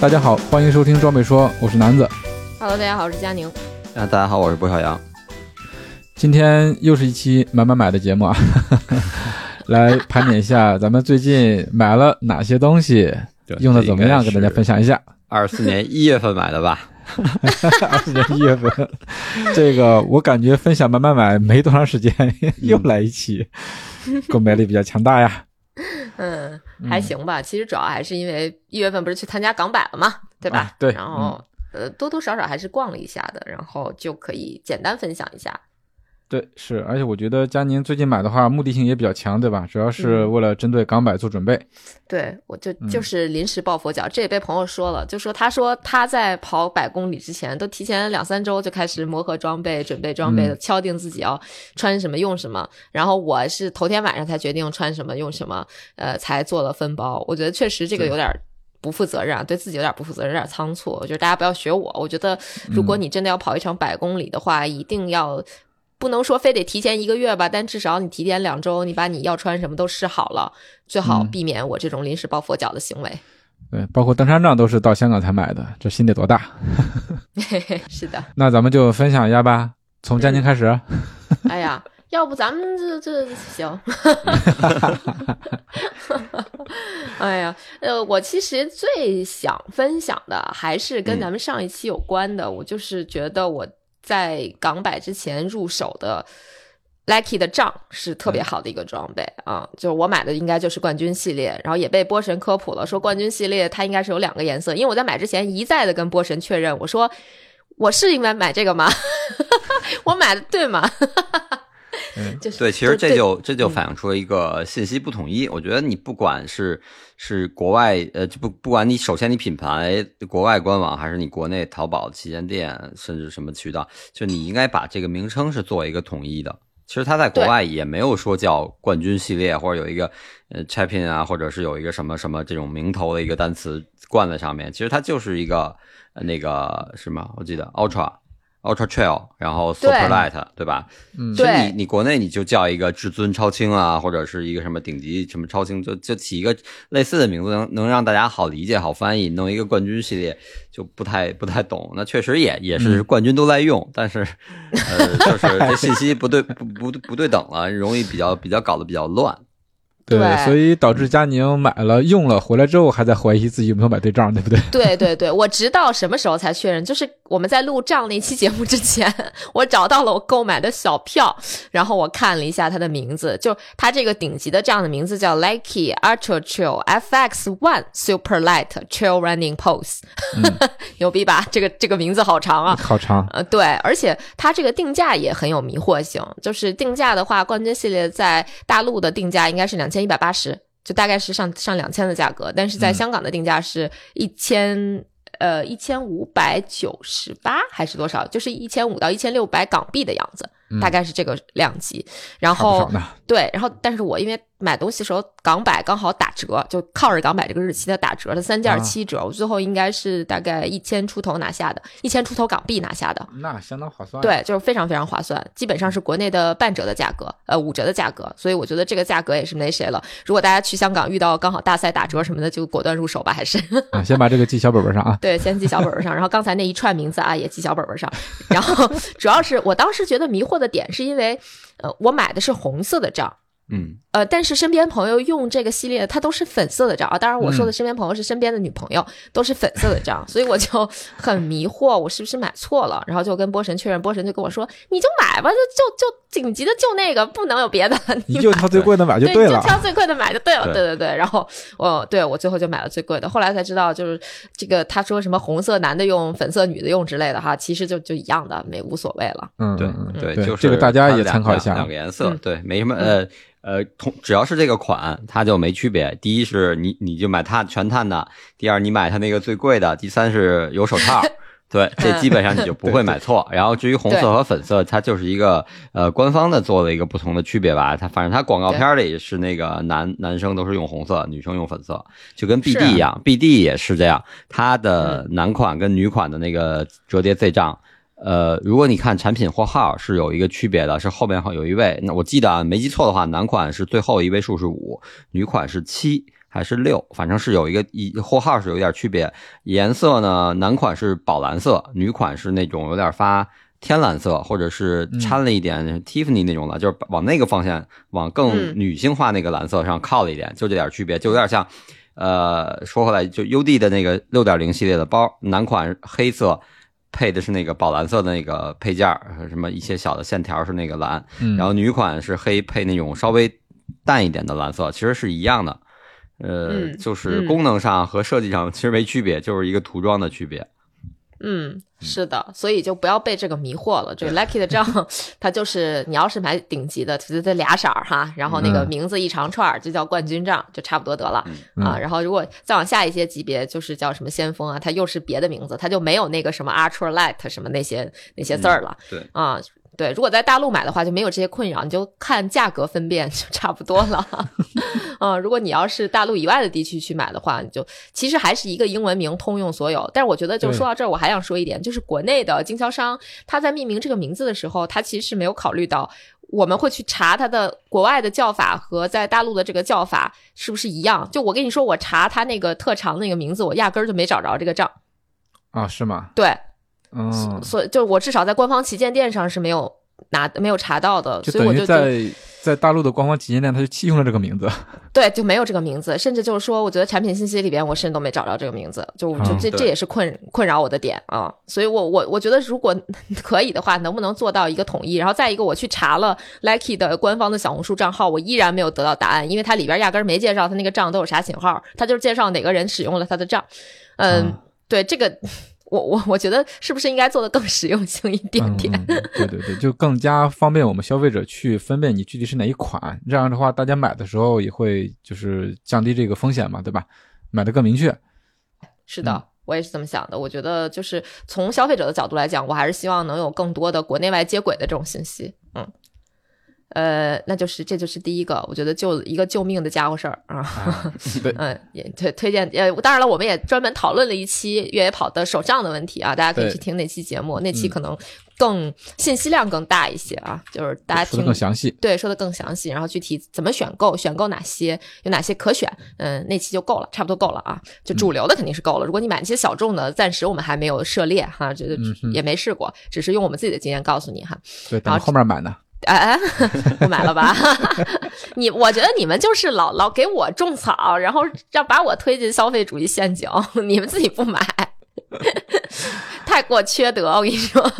大家好，欢迎收听装备说，我是南子。Hello，大家好，我是佳宁。啊，大家好，我是郭小杨。今天又是一期买买买的节目啊，来盘点一下咱们最近买了哪些东西，用的怎么样，跟大家分享一下。二四年一月份买的吧？二四年一月份，这个我感觉分享买买买没多长时间，又来一期，购买力比较强大呀。嗯，还行吧。其实主要还是因为一月份不是去参加港百了嘛，对吧？啊对然后、呃，多多少少还是逛了一下的，然后就可以简单分享一下。对，是，而且我觉得佳宁最近买的话，目的性也比较强，对吧？主要是为了针对港百做准备。对，我就嗯就是临时抱佛脚，这也被朋友说了，就说他说他在跑百公里之前，都提前两三周就开始磨合装备、准备装备嗯敲定自己要穿什么用什么。然后我是头天晚上才决定穿什么用什么，呃，才做了分包。我觉得确实这个有点儿不负责任啊，对自己有点不负责任，有点仓促。我觉得大家不要学我。我觉得如果嗯你真的要跑一场百公里的话，一定要。不能说非得提前一个月吧，但至少你提前两周，你把你要穿什么都试好了，最好嗯避免我这种临时抱佛脚的行为。对，包括登山杖都是到香港才买的，这心得多大？是的，那咱们就分享一下吧，从佳宁开始。哎呀，要不咱们这这行？哎呀，呃，我其实最想分享的还是跟嗯咱们上一期有关的，我就是觉得我在港百之前入手的。Lucky 的杖是特别好的一个装备啊，就是我买的应该就是冠军系列，然后也被波神科普了，说冠军系列它应该是有两个颜色，因为我在买之前一再的跟波神确认，我说我是应该买这个吗？我买的对吗？嗯就是对，其实这就这就嗯反映出了一个信息不统一。我觉得你不管是是国外，呃，就不不管你首先你品牌国外官网，还是你国内淘宝旗舰店，甚至什么渠道，就你应该把这个名称是做一个统一的。其实它在国外也没有说叫冠军系列，或者有一个呃 champion 啊，或者是有一个什么什么这种名头的一个单词冠在上面。其实它就是一个呃那个什么，我记得 ultra ultra trail，然后 Superlight，对吧？嗯其实你你国内你就叫一个至尊超轻啊，或者是一个什么顶级什么超轻，就就起一个类似的名字，能能让大家好理解、好翻译。弄一个冠军系列就不太不太懂。那确实也也是冠军都在用，但是呃，就是这信息不对不不不对等了，容易比较比较搞得比较乱。对，对所以导致佳宁买了用了，回来之后还在怀疑自己有没有买对账，对不对？对对对，我直到什么时候才确认？就是我们在录账那期节目之前，我找到了我购买的小票，然后我看了一下它的名字，就它这个顶级的这样的名字叫 Lucky Ultra Trail FX One Super Light Trail Running Pose，、牛逼吧？这个这个名字好长啊。好长，呃，对，而且它这个定价也很有迷惑性，就是定价的话，冠军系列在大陆的定价应该是两千一百八十，就大概是上上两千的价格，但是在嗯香港的定价是一千、呃一千五百九十八还是多少？就是一千五到一千六百港币的样子，大概是这个量级。然后。对，然后但是我因为买东西的时候港百刚好打折，就靠着港百这个日期的打折的三件七折，我最后应该是大概一千出头拿下的，一千出头港币拿下的。那相当划算。，对，就是非常非常划算，基本上是国内的半折的价格，呃，五折的价格，所以我觉得这个价格也是没谁了。如果大家去香港遇到刚好大赛打折什么的，就果断入手吧，还是啊，先把这个记小本本上啊。对，先记小本本上，然后刚才那一串名字啊也记小本本上，然后主要是我当时觉得迷惑的点是因为，呃，我买的是红色的账。嗯，呃，但是身边朋友用这个系列，它都是粉色的账啊。当然，我说的身边朋友是身边的女朋友，都是粉色的账，所以我就 很迷惑，我是不是买错了？然后就跟波神确认，波神就跟我说：“你就买吧，就就就紧急的就那个，不能有别的。你就挑最贵的买就对，你了就。挑最贵的买就对了。对对对对。然后我对我最后就买了最贵的，后来才知道，就是这个他说什么红色男的用，粉色女的用之类的哈，其实就就一样的，没无所谓了。嗯，对对，就是这个大家也参考一下啊两两。个颜色嗯，对，没什么呃呃，同只要是这个款，它就没区别。第一是你你就买它全碳的，第二你买它那个最贵的，第三是有手套。对，这基本上你就 不会买错。然后至于红色和粉色，它就是一个呃官方的做了一个不同的区别吧。它反正它广告片里是那个男男生都是用红色，女生用粉色，就跟 BD 一样，BD 也是这样。它的男款跟女款的那个折叠 Z 账，呃，如果你看产品货号是有一个区别的，是后面有一位，那我记得，没记错的话，男款是最后一位数是五，女款是七。还是六，反正是有一个一货号是有点区别。颜色呢，男款是宝蓝色，女款是那种有点发天蓝色，或者是掺了一点 Tiffany 那种的，就是往那个方向，往更女性化那个蓝色上靠了一点，就这点区别，就有点像。呃，说回来，就 UD 的那个六点零系列的包，男款黑色，配的是那个宝蓝色的那个配件，什么一些小的线条是那个蓝，然后女款是黑配那种稍微淡一点的蓝色，其实是一样的。呃，就是功能上和设计上其实没区别，就是一个涂装的区别。嗯，是的，所以就不要被这个迷惑了。这个 Lucky 的账，它就是你要是买顶级的，就这俩色儿哈，然后那个名字一长串就叫冠军账，就差不多得了啊。然后如果再往下一些级别，就是叫什么先锋啊，它又是别的名字，它就没有那个什么 Ultra Light 什么那些那些字儿了。对啊。对，如果在大陆买的话，就没有这些困扰，你就看价格分辨就差不多了。嗯，如果你要是大陆以外的地区去买的话，你就其实还是一个英文名通用所有。但是我觉得，就说到这儿，我还想说一点，就是国内的经销商他在命名这个名字的时候，他其实是没有考虑到我们会去查它的国外的叫法和在大陆的这个叫法是不是一样。就我跟你说，我查他那个特长那个名字，我压根儿就没找着这个账。啊，是吗？对。嗯，所以就我至少在官方旗舰店上是没有拿没有查到的，所以我就在在大陆的官方旗舰店，他就弃用了这个名字。对，就没有这个名字，甚至就是说，我觉得产品信息里边我甚至都没找着这个名字，就就这这也是困困扰我的点啊。所以我我我觉得如果 可以的话，能不能做到一个统一？然后再一个，我去查了 Lucky 的官方的小红书账号，我依然没有得到答案，因为它里边压根没介绍它那个账都有啥型号，它就是介绍哪个人使用了它的账。嗯，对这个。我我我觉得是不是应该做的更实用性一点点？对对对，就更加方便我们消费者去分辨你具体是哪一款。这样的话，大家买的时候也会就是降低这个风险嘛，对吧？买的更明确。是的，我也是这么想的。我觉得就是从消费者的角度来讲，我还是希望能有更多的国内外接轨的这种信息。嗯。呃，那就是这就是第一个，我觉得救一个救命的家伙事儿啊。嗯，也推推荐呃，当然了，我们也专门讨论了一期越野跑的手账的问题啊，大家可以去听那期节目，那期可能更信息量更大一些啊，就是大家听更详细，对，说的更详细，然后具体怎么选购，选购哪些，有哪些可选，嗯，那期就够了，差不多够了啊。就主流的肯定是够了，如果你买那些小众的，暂时我们还没有涉猎哈，这个也没试过，只是用我们自己的经验告诉你哈。对，等后面买呢。哎，不买了吧？你我觉得你们就是老老给我种草，然后要把我推进消费主义陷阱，你们自己不买，太过缺德。我跟你说。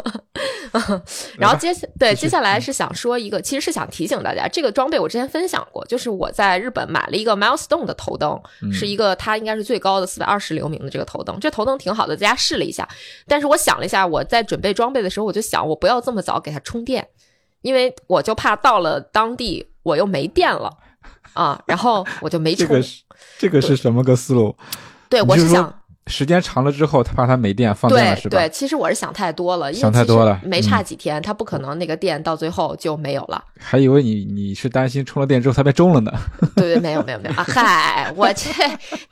然后接下对接下来是想说一个，其实是想提醒大家，这个装备我之前分享过，就是我在日本买了一个 Milestone 的头灯，是一个它应该是最高的四百二十流明的这个头灯，这头灯挺好的，在家试了一下。但是我想了一下，我在准备装备的时候，我就想我不要这么早给它充电。因为我就怕到了当地我又没电了啊，然后我就没充。这个是这个是什么个思路？对，我是想。时间长了之后，他怕他没电放电了是吧？对，其实我是想太多了，想太多了，没差几天，他不可能那个电到最后就没有了。还以为你你是担心充了电之后它被中了呢。对对，没有没有没有啊！嗨，我这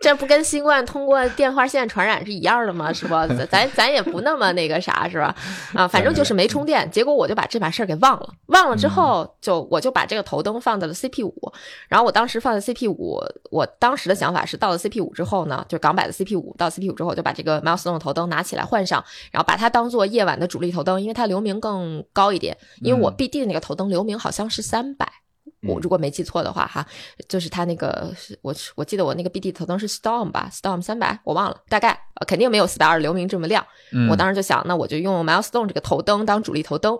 这不跟新冠通过电话线传染是一样的吗？是吧？咱咱也不那么那个啥，是吧？啊，反正就是没充电，结果我就把这把事儿给忘了。忘了之后，就我就把这个头灯放在了 CP 五，然后我当时放在 CP 五，我当时的想法是到了 CP 五之后呢，就港版的 CP 五到 CP 五之后就把这个。Milestone 的头灯拿起来换上，然后把它当做夜晚的主力头灯，因为它流明更高一点。因为我 BD 的那个头灯流明好像是三百，我如果没记错的话哈，就是它那个我我记得我那个 BD 头灯是 Storm 吧，Storm 三百我忘了，大概肯定没有四百二流明这么亮。我当时就想，那我就用 Milestone 这个头灯当主力头灯。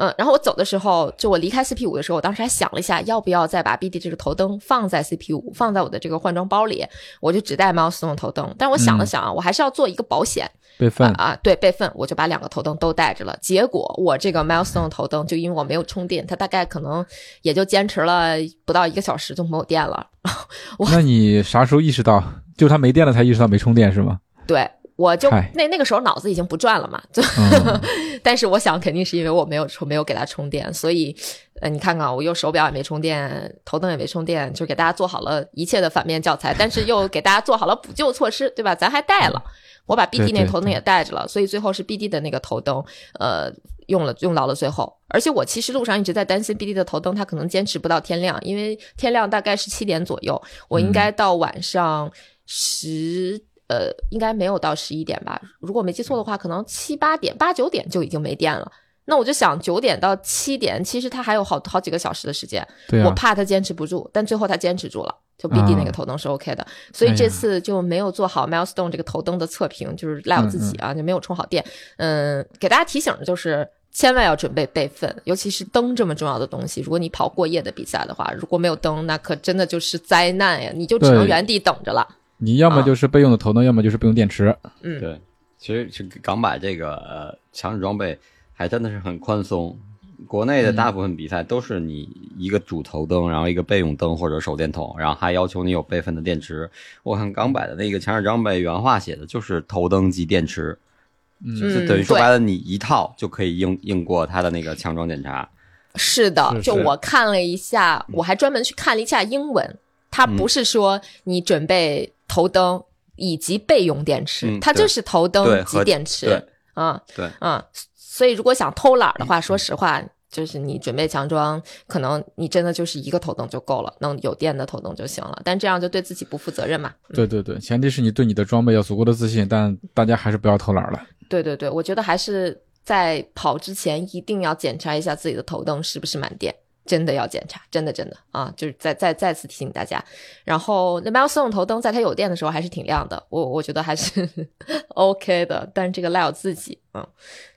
嗯，然后我走的时候，就我离开 CP 五的时候，我当时还想了一下，要不要再把 BD 这个头灯放在 CP 五，放在我的这个换装包里，我就只带 Milestone 头灯。但是我想了想啊，我还是要做一个保险备份啊啊，对备份，我就把两个头灯都带着了。结果我这个 Milestone 头灯，就因为我没有充电，它大概可能也就坚持了不到一个小时就没有电了。那你啥时候意识到，就是它没电了才意识到没充电是吗？对，我就那那个时候脑子已经不转了嘛，就。嗯 但是我想，肯定是因为我没有充，没有给它充电，所以，呃，你看看，我又手表也没充电，头灯也没充电，就给大家做好了一切的反面教材，但是又给大家做好了补救措施，对吧？咱还带了，我把 BD 那头灯也带着了，所以最后是 BD 的那个头灯，呃，用了用到了最后。而且我其实路上一直在担心 BD 的头灯它可能坚持不到天亮，因为天亮大概是七点左右，我应该到晚上十。呃，应该没有到十一点吧？如果没记错的话，可能七八点、八九点就已经没电了。那我就想，九点到七点，其实他还有好好几个小时的时间。对啊，我怕他坚持不住，但最后他坚持住了，就 BD 那个啊头灯是 OK 的。所以这次就没有做好 Milestone 这个头灯的测评，就是赖我自己啊，就没有充好电。嗯，给大家提醒的就是。千万要准备备份，尤其是灯这么重要的东西。如果你跑过夜的比赛的话，如果没有灯，那可真的就是灾难呀！你就只能原地等着了。你要么啊就是备用的头灯，要么就是备用电池。嗯，对，其实是港版这个呃强制装备还真的是很宽松。国内的大部分比赛都是你一个主头灯，然后一个备用灯或者手电筒，然后还要求你有备份的电池。我看港版的那个强制装备原话写的就是头灯及电池，嗯就是等于说白了，你一套就可以应应过他的那个强装检查。是的，就我看了一下，我还专门去看了一下英文，它嗯不是说你准备头灯以及备用电池，嗯它就是头灯及电池对，啊对，啊，所以如果想偷懒儿的话，说实话。就是你准备强装，可能你真的就是一个头灯就够了，能有电的头灯就行了。但这样就对自己不负责任嘛。对对对，前提是你对你的装备要足够的自信，但大家还是不要偷懒了。对对对，我觉得还是在跑之前一定要检查一下自己的头灯是不是满电，真的要检查，真的真的啊，就是再再再次提醒大家。然后那 Milestone 头灯在它有电的时候还是挺亮的，我我觉得还是 OK 的，但是这个赖我自己，嗯。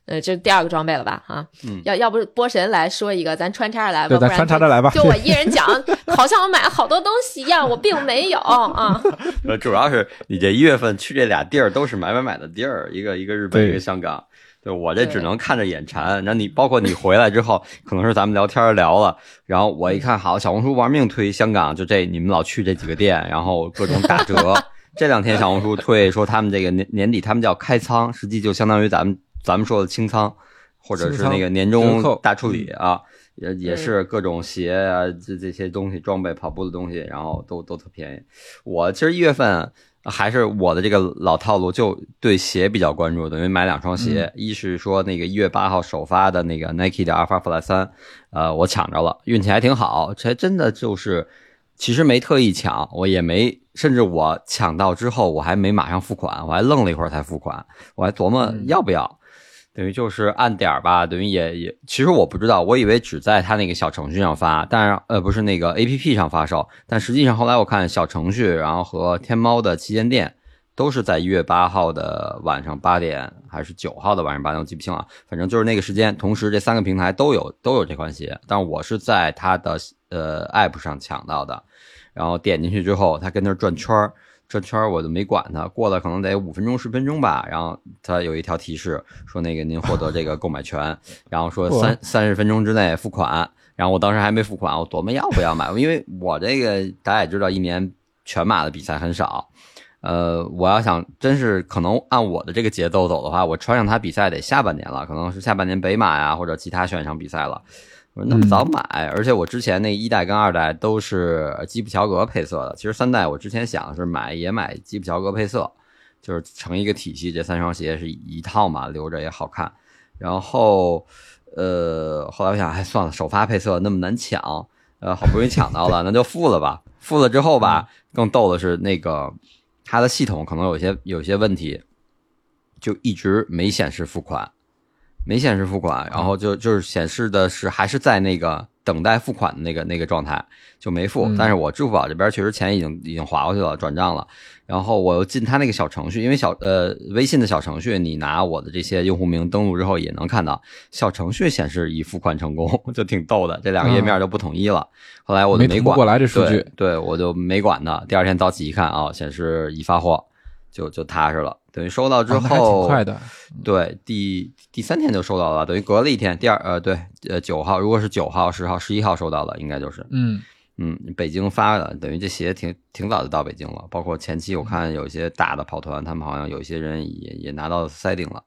呃，这是第二个装备了吧？啊，嗯要要不波神来说一个，咱穿插着来吧，对，咱不然穿插着来吧。就我一人讲，好像我买了好多东西一样，我并没有啊。呃，主要是你这一月份去这俩地儿都是买买买的地儿，一个一个日本，一个香港。对我这只能看着眼馋。然后你包括你回来之后，可能是咱们聊天聊了，然后我一看，好，小红书玩命推香港，就这你们老去这几个店，然后各种打折。这两天小红书推说他们这个年年底他们叫开仓，实际就相当于咱们咱们说的清仓，或者是那个年终大处理啊。也也是各种鞋啊，这这些东西装备、跑步的东西，然后都都特便宜。我其实一月份还是我的这个老套路，就对鞋比较关注，等于买两双鞋。一是说那个一月八号首发的那个 Nike 的 Alpha Fly 三，呃，我抢着了，运气还挺好。这真的就是，其实没特意抢，我也没，甚至我抢到之后，我还没马上付款，我还愣了一会儿才付款，我还琢磨要不要。等于就是按点儿吧，等于也也，其实我不知道，我以为只在他那个小程序上发，但是呃不是那个 A P P 上发售，但实际上后来我看小程序，然后和天猫的旗舰店都是在一月八号的晚上八点还是九号的晚上八点，我记不清了，反正就是那个时间，同时这三个平台都有都有这款鞋，但是我是在它的呃 App 上抢到的，然后点进去之后，它跟那转圈儿。转圈儿我就没管它，过了可能得五分钟十分钟吧，然后它有一条提示说那个您获得这个购买权，然后说三三十分钟之内付款，然后我当时还没付款，我琢磨要不要买，因为我这个大家也知道，一年全马的比赛很少，呃，我要想真是可能按我的这个节奏走的话，我穿上它比赛得下半年了，可能是下半年北马呀或者其他选场比赛了。我说那么早买，而且我之前那一代跟二代都是基普乔格配色的。其实三代我之前想的是买也买基普乔格配色，就是成一个体系，这三双鞋是一套嘛，留着也好看。然后呃，后来我想，哎，算了，首发配色那么难抢，呃，好不容易抢到了，那就付了吧。付了之后吧，更逗的是那个它的系统可能有些有些问题，就一直没显示付款。没显示付款，然后就就是显示的是还是在那个等待付款的那个那个状态，就没付。嗯但是我支付宝这边确实钱已经已经划过去了，转账了。然后我又进他那个小程序，因为小呃微信的小程序，你拿我的这些用户名登录之后也能看到，小程序显示已付款成功，就挺逗的。这两个页面就不统一了。后来我没管过来这数据对，对我就没管它。第二天早起一看啊，显示已发货，就就踏实了。等于收到之后，快的。对，第第三天就收到了，等于隔了一天。第二呃，对，呃九号，如果是九号、十号、十一号收到了，应该就是嗯，嗯，北京发的，等于这鞋挺挺早就到北京了。包括前期我看有一些大的跑团，他们好像有一些人也也拿到 setting 了。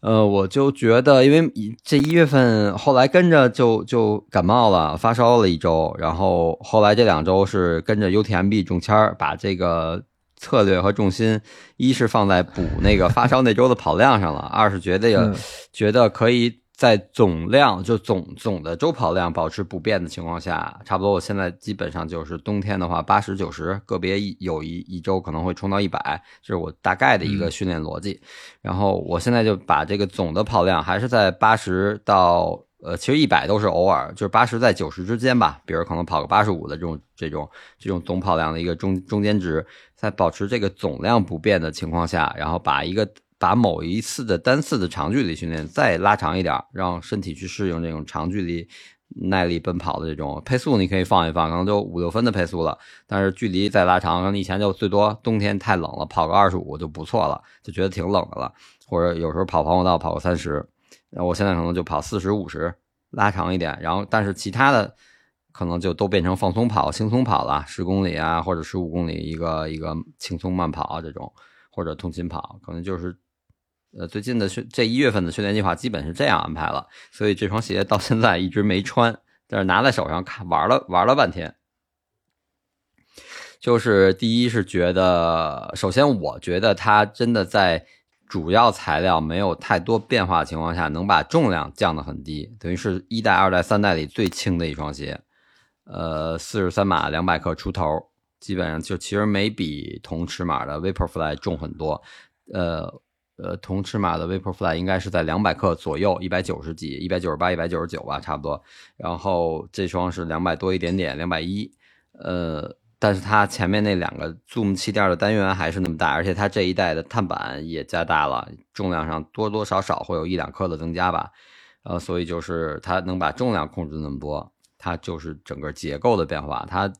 呃，我就觉得，因为这一月份后来跟着就就感冒了，发烧了一周，然后后来这两周是跟着 UTMB 中签儿，把这个策略和重心，一是放在补那个发烧那周的跑量上了，二是觉得嗯觉得可以在总量就总总的周跑量保持不变的情况下，差不多我现在基本上就是冬天的话八十九十，个别一有一一周可能会冲到一百，这是我大概的一个训练逻辑。然后我现在就把这个总的跑量还是在八十到呃，其实一百都是偶尔，就是八十在九十之间吧。比如可能跑个八十五的这种这种这种总跑量的一个中中间值，在保持这个总量不变的情况下，然后把一个把某一次的单次的长距离训练再拉长一点，让身体去适应这种长距离耐力奔跑的这种配速，你可以放一放，可能就五六分的配速了。但是距离再拉长，可能以前就最多冬天太冷了，跑个二十五就不错了，就觉得挺冷的了。或者有时候跑跑道跑个三十，然后我现在可能就跑四十五十，拉长一点。然后但是其他的可能就都变成放松跑、轻松跑了，十公里啊或者十五公里一个一个轻松慢跑啊这种，或者通勤跑，可能就是。呃，最近的训这一月份的训练计划基本是这样安排了，所以这双鞋到现在一直没穿，但是拿在手上看玩了玩了半天。就是第一是觉得，首先我觉得它真的在主要材料没有太多变化的情况下，能把重量降得很低，等于是一代、二代、三代里最轻的一双鞋。呃，四十三码，两百克出头，基本上就其实没比同尺码的 Vaporfly 重很多。呃呃，同尺码的 Vaporfly 应该是在两百克左右，一百九十几、一百九十八、一百九十九吧，差不多。然后这双是两百多一点点，两百一。呃，但是它前面那两个 Zoom 气垫的单元还是那么大，而且它这一代的碳板也加大了，重量上多多少少会有一两克的增加吧。呃，所以就是它能把重量控制那么多，它就是整个结构的变化，它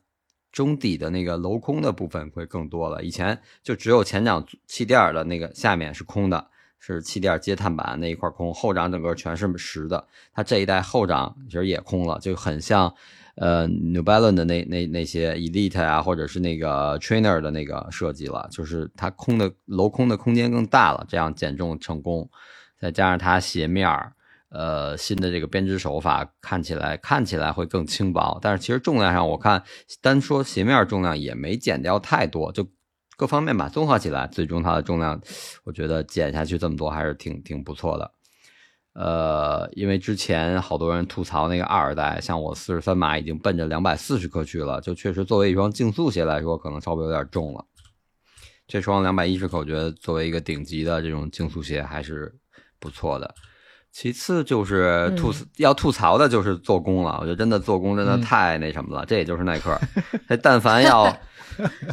中底的那个镂空的部分会更多了。以前就只有前掌气垫的那个下面是空的，是气垫接碳板那一块空，后掌整个全是实的。它这一代后掌其实也空了，就很像呃 New Balance 的那那那些 Elite 啊，或者是那个 Trainer 的那个设计了，就是它空的镂空的空间更大了，这样减重成功，再加上它鞋面儿。呃，新的这个编织手法看起来看起来会更轻薄，但是其实重量上我看单说鞋面重量也没减掉太多，就各方面吧综合起来，最终它的重量我觉得减下去这么多还是挺挺不错的。呃，因为之前好多人吐槽那个二代，像我四十三码已经奔着两百四十克去了，就确实作为一双竞速鞋来说，可能稍微有点重了。这双两百一十克，我觉得作为一个顶级的这种竞速鞋还是不错的。其次就是吐、嗯要吐槽的就是做工了，我觉得真的做工真的嗯太那什么了，这也就是耐克。这但凡要，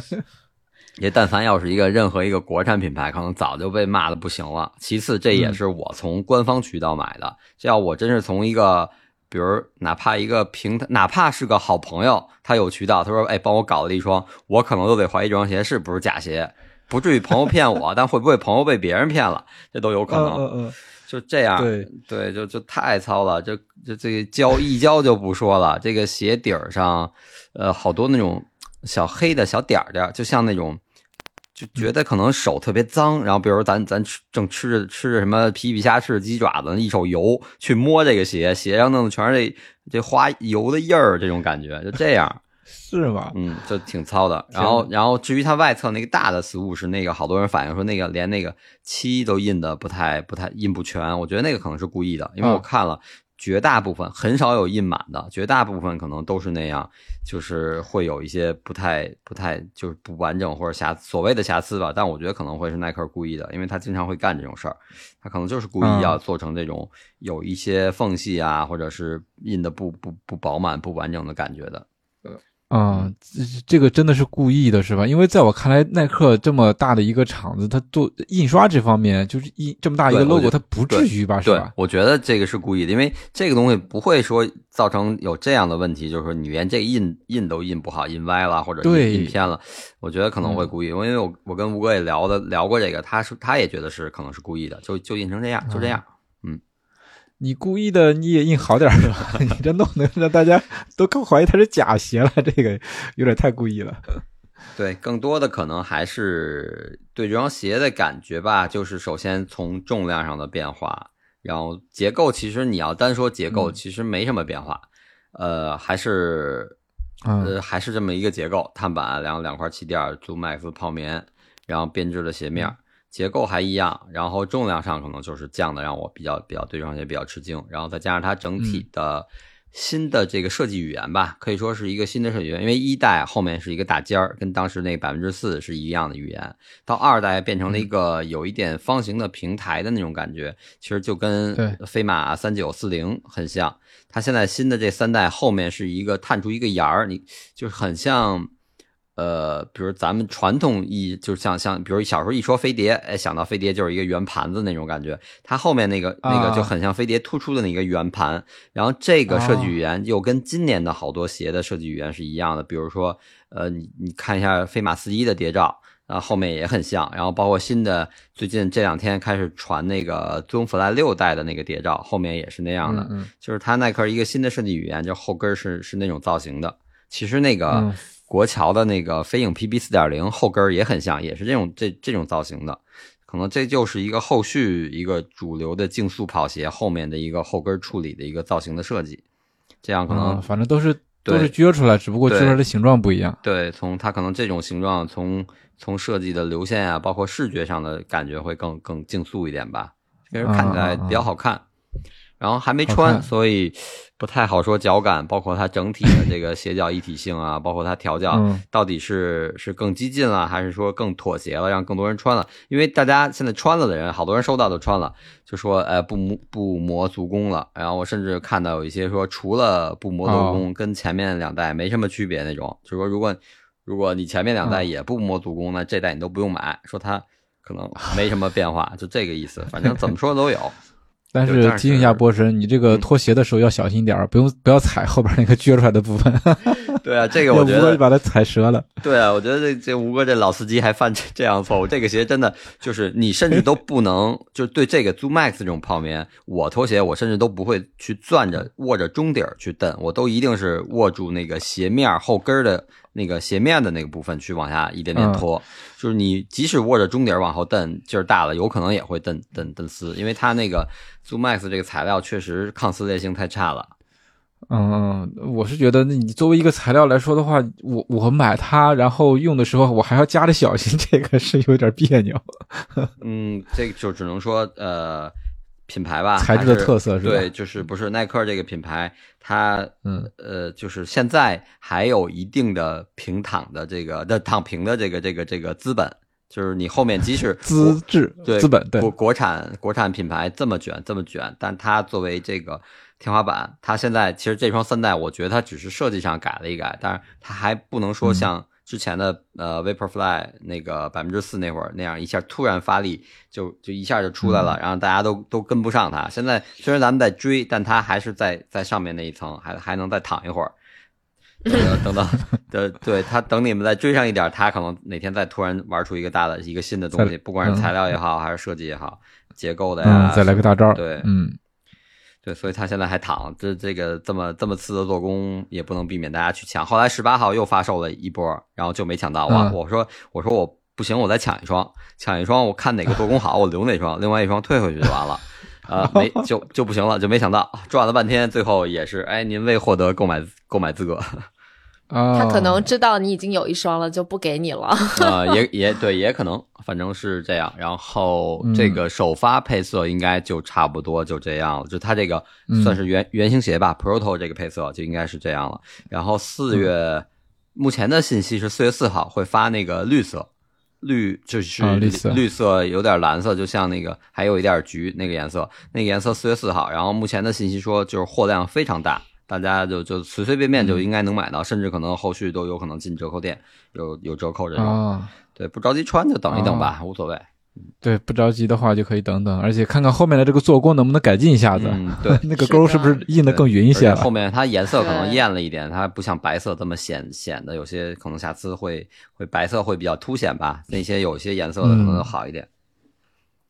也但凡要是一个任何一个国产品牌，可能早就被骂的不行了。其次，这也是我从官方渠道买的，这要我真是从一个。比如，哪怕一个平台，哪怕是个好朋友，他有渠道，他说：“哎，帮我搞了一双，我可能都得怀疑这双鞋是不是假鞋，不至于朋友骗我，但会不会朋友被别人骗了，这都有可能。就这样，对对，就就太糙了，就就这个胶一胶就不说了，这个鞋底儿上，呃，好多那种小黑的小点儿点儿，就像那种，就觉得可能手特别脏，然后比如咱咱吃正吃着吃着什么皮皮虾，吃着鸡爪子，一手油去摸这个鞋，鞋上弄的全是这这花油的印儿，这种感觉，就这样。是吗？嗯，就挺糙的。然后，然后至于它外侧那个大的 swoosh，那个好多人反映说那个连那个漆都印的不太不太印不全，我觉得那个可能是故意的，因为我嗯看了，绝大部分很少有印满的，绝大部分可能都是那样，就是会有一些不太不太就是不完整或者瑕所谓的瑕疵吧。但我觉得可能会是耐克故意的，因为他经常会干这种事儿，他可能就是故意要做成这种有一些缝隙啊，或者是印的不不不饱满、不完整的感觉的。啊，这这个真的是故意的，是吧？因为在我看来，耐克这么大的一个厂子，它做印刷这方面，就是印这么大一个 logo，得它不至于吧？是对吧，？我觉得这个是故意的，因为这个东西不会说造成有这样的问题，就是说你连这个印印都印不好，印歪了或者对印印偏了，我觉得可能会故意。因为我我跟吴哥也聊的聊过这个，他是他也觉得是可能是故意的，就就印成这样，就这样。你故意的，你也印好点儿吧？你这弄得让大家都更怀疑它是假鞋了，这个 有点太故意了。对，更多的可能还是对这双鞋的感觉吧，就是首先从重量上的变化，然后结构，其实你要单说结构，嗯其实没什么变化，呃，还是啊呃还是这么一个结构，碳板，然后两块气垫，Zoom Max 泡棉，然后编织的鞋面。结构还一样，然后重量上可能就是降的，让我比较比较对这双鞋比较吃惊。然后再加上它整体的新的这个设计语言吧，可以说是一个新的设计语言。因为一代后面是一个大尖儿，跟当时那百分之四是一样的语言，到二代变成了一个有一点方形的平台的那种感觉，其实就跟飞马三九四零很像。它现在新的这三代后面是一个探出一个沿儿，你就是很像。呃，比如咱们传统意义，就是像像，比如小时候一说飞碟，哎，想到飞碟就是一个圆盘子那种感觉。它后面那个那个就很像飞碟突出的那个圆盘。然后这个设计语言又跟今年的好多鞋的设计语言是一样的。比如说，呃，你你看一下飞马四一的谍照，啊，后面也很像。然后包括新的最近这两天开始传那个 Zoom Fly 六代的那个谍照，后面也是那样的。嗯就是它耐克一个新的设计语言，就后跟是是那种造型的。其实那个。嗯国桥的那个飞影 PB 四点零后跟儿也很像，也是这种这这种造型的，可能这就是一个后续一个主流的竞速跑鞋后面的一个后跟处理的一个造型的设计，这样可能、啊，反正都是都是撅出来，只不过撅出来的形状不一样。对从它可能这种形状从从设计的流线啊，包括视觉上的感觉会更更竞速一点吧，给人看起来比较好看。然后还没穿，所以不太好说脚感，包括它整体的这个鞋脚一体性啊，包括它调教嗯到底是是更激进了，还是说更妥协了，让更多人穿了？因为大家现在穿了的人，好多人收到都穿了，就说呃不磨不磨足弓了。然后我甚至看到有一些说，除了不磨足弓，跟前面两代没什么区别那种，就是说如果如果你前面两代嗯也不磨足弓，那这代你都不用买，说它可能 没什么变化，就这个意思。反正怎么说都有。但是提醒一下波神，你这个嗯。脱鞋的时候要小心点儿，不用不要踩后边那个撅出来的部分，对啊，这个我觉得会把它踩折了。对啊，我觉得这这吴哥这老司机还犯这这样错误。这个鞋真的就是你甚至都不能，就是对这个 Zoom Max 这种泡棉，我拖鞋我甚至都不会去攥着握着中底儿去蹬，我都一定是握住那个鞋面儿后跟儿的那个鞋面的那个部分去往下一点点拖。就是你即使握着中底儿往后蹬，劲儿大了，有可能也会蹬蹬蹬撕，因为它那个 Zoom Max 这个材料确实抗撕裂性太差了。嗯，我是觉得，那你作为一个材料来说的话，我我买它，然后用的时候我还要加着小心，这个是有点别扭。嗯，这个就只能说呃，品牌吧，材质的特色是吧对，就是不是耐克这个品牌，它嗯呃，就是现在还有一定的平躺的这个的躺平的这个这个这个资本，就是你后面即使 资质对资本对国国产国产品牌这么卷这么卷，但它作为这个天花板，它现在其实这双三代，我觉得它只是设计上改了一改，但是它还不能说嗯像之前的、呃 Vaporfly 那个百分之四那会儿那样一下突然发力就就一下就出来了，嗯然后大家都都跟不上它。现在虽然咱们在追，但它还是在在上面那一层，还还能再躺一会儿。等等等等，对对，他等你们再追上一点，他可能哪天再突然玩出一个大的一个新的东西，不管是嗯材料也好，还是设计也好，结构的呀，嗯，再来个大招儿。对嗯，对，所以他现在还躺，这这个这么这么次的做工，也不能避免大家去抢。后来十八号又发售了一波，然后就没抢到。我、嗯我说我说我不行，我再抢一双，抢一双，我看哪个做工好，我留哪双，另外一双退回去就完了。啊、没就就不行了，就没想到转了半天，最后也是，哎，您未获得购买购买资格。啊，他可能知道你已经有一双了，就不给你了。呃，也也对，也可能，反正是这样。然后这个首发配色应该就差不多就这样了，就它这个算是原原型鞋吧，Proto 这个配色就应该是这样了。然后四月目前的信息是四月四号会发那个绿色，绿就是啊绿色绿色有点蓝色，就像那个还有一点橘那个颜色，那个颜色四月四号。然后目前的信息说就是货量非常大。大家就就随随便便就应该能买到，甚至可能后续都有可能进折扣店，有有折扣这种。啊，对，不着急穿就等一等吧，无所谓。对，不着急的话就可以等等，而且看看后面的这个做工能不能改进一下子。嗯，对 那个勾是不是印的更匀一些了？后面它颜色可能艳了一点，它不像白色这么显显得，有些可能瑕疵会会白色会比较凸显吧。那些有些颜色的可能好一点。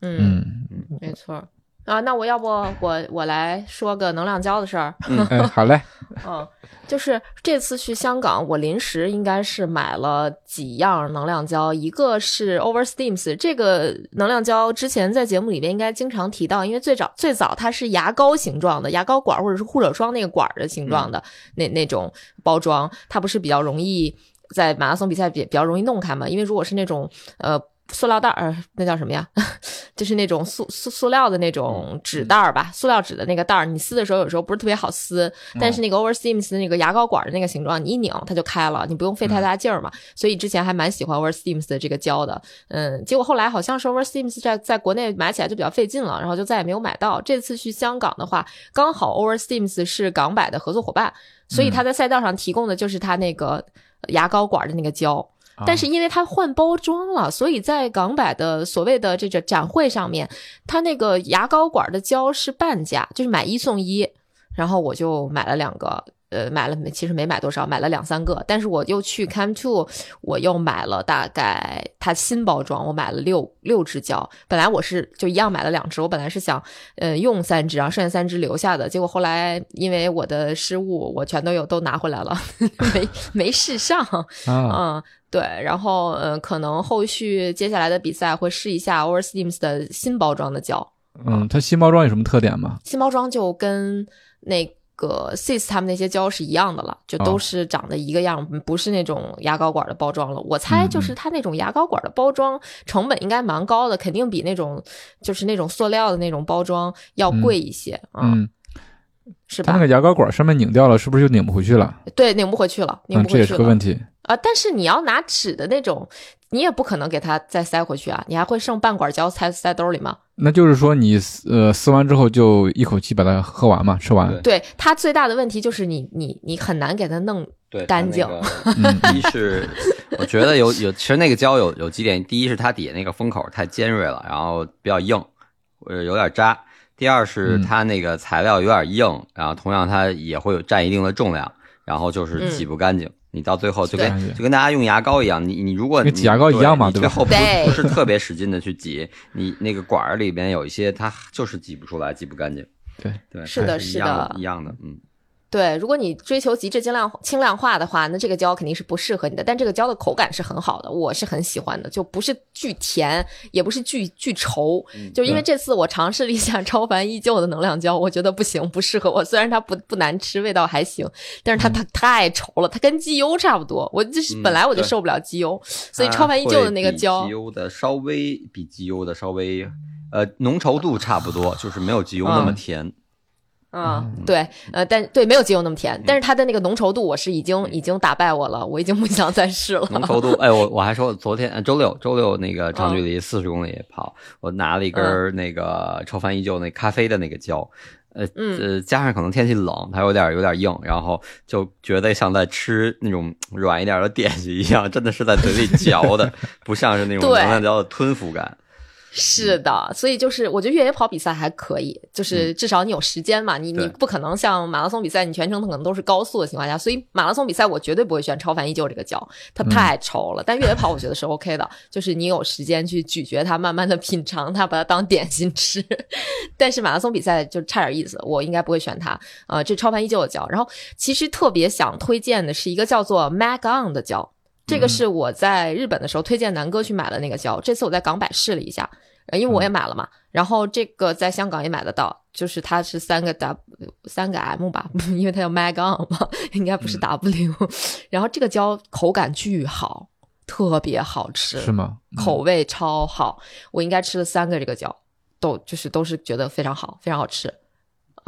嗯，嗯，没错。啊，那我要不我我来说个能量胶的事儿。哎，好嘞，嗯，就是这次去香港，我临时应该是买了几样能量胶，一个是 Oversteams 这个能量胶，之前在节目里面应该经常提到，因为最早最早它是牙膏形状的，牙膏管或者是护手霜那个管的形状的、那那种包装，它不是比较容易在马拉松比赛比比较容易弄开嘛？因为如果是那种呃。塑料袋儿，那叫什么呀？就是那种塑塑塑料的那种纸袋儿吧，塑料纸的那个袋儿，你撕的时候有时候不是特别好撕，但是那个 Oversteams 那个牙膏管的那个形状，你一拧它就开了，你不用费太大劲儿嘛。所以之前还蛮喜欢 Oversteams 的这个胶的，嗯，结果后来好像是 Oversteams 在在国内买起来就比较费劲了，然后就再也没有买到。这次去香港的话，刚好 Oversteams 是港百的合作伙伴，所以他在赛道上提供的就是他那个牙膏管的那个胶。但是因为它换包装了，所以在港百的所谓的这个展会上面，它那个牙膏管的胶是半价，就是买一送一。然后我就买了两个，呃，买了其实没买多少，买了两三个。但是我又去 Cam Two，我又买了大概它新包装，我买了六六支胶。本来我是就一样买了两支，我本来是想，呃，用三支，然后剩下三支留下的。结果后来因为我的失误，我全都有都拿回来了，没没试上。啊，嗯，对，然后嗯、呃可能后续接下来的比赛会试一下 Oversteams 的新包装的胶，嗯，它新包装有什么特点吗？新包装就跟那个 Sis 他们那些胶是一样的了，就都哦是长得一个样，不是那种牙膏管的包装了。我猜就是它那种牙膏管的包装成本应该蛮高的，肯定比那种就是那种塑料的那种包装要贵一些啊、嗯，是吧？它那个牙膏管上面拧掉了，是不是就拧不回去了？对，拧不回去了，拧不回去了。是个问题。啊，但是你要拿纸的那种，你也不可能给它再塞回去啊，你还会剩半管胶塞塞兜里吗？那就是说你呃撕完之后就一口气把它喝完嘛，吃完。对对，它最大的问题就是你你你很难给它弄，干净它那个一是我觉得有有，其实那个胶有有几点，第一是它底下那个封口太尖锐了，然后比较硬，呃，有点扎。第二是嗯它那个材料有点硬，然后同样它也会有占一定的重量，然后就是挤不干净。你到最后就跟就跟大家用牙膏一样，你你如果你挤牙膏一样嘛对吧最后不不是特别使劲的去挤，你那个管儿里边有一些它就是挤不出来，挤不干净。对对，是的它是一样是的一样的，嗯。对，如果你追求极致精量轻量化的话，那这个胶肯定是不适合你的。但这个胶的口感是很好的，我是很喜欢的，就不是巨甜，也不是巨巨稠。嗯就因为这次我尝试了一下超凡依旧的能量胶，我觉得不行，不适合我。虽然它不不难吃，味道还行，但是它它太稠了，它跟机油差不多。我就是嗯本来我就受不了机油，所以超凡依旧的那个胶它会比机油的稍微比机油的稍微呃浓稠度差不多，就是没有机油那么嗯甜。嗯，对，呃，但对没有鸡油那么嗯甜，但是它的那个浓稠度我是已经已经打败我了，我已经不想再试了。浓稠度，哎，我我还说昨天呃周六周六那个长嗯距离四十公里跑，我拿了一根儿那个超凡依旧那咖啡的那个胶。呃嗯呃，加上可能天气冷，它有点有点硬，然后就觉得像在吃那种软一点的点心一样，真的是在嘴里嚼的，不像是那种能量胶的吞服感。是的，所以就是我觉得越野跑比赛还可以，就是至少你有时间嘛，你你不可能像马拉松比赛，你全程可能都是高速的情况下，所以马拉松比赛我绝对不会选超凡依旧这个胶，它太稠了。但越野跑我觉得是 OK 的，就是你有时间去咀嚼它，慢慢的品尝它，把它当点心吃。但是马拉松比赛就差点意思，我应该不会选它。呃，这超凡依旧的胶，然后其实特别想推荐的是一个叫做 Mag On 的胶。这个是我在日本的时候推荐南哥去买的那个胶，这次我在港百试了一下，呃因为我也买了嘛。然后这个在香港也买得到，就是它是三个 W 三个 M 吧，因为它叫 Mag On 嘛，应该不是 W。然后这个胶口感巨好，特别好吃，是吗？嗯口味超好，我应该吃了三个这个胶，都就是都是觉得非常好，非常好吃。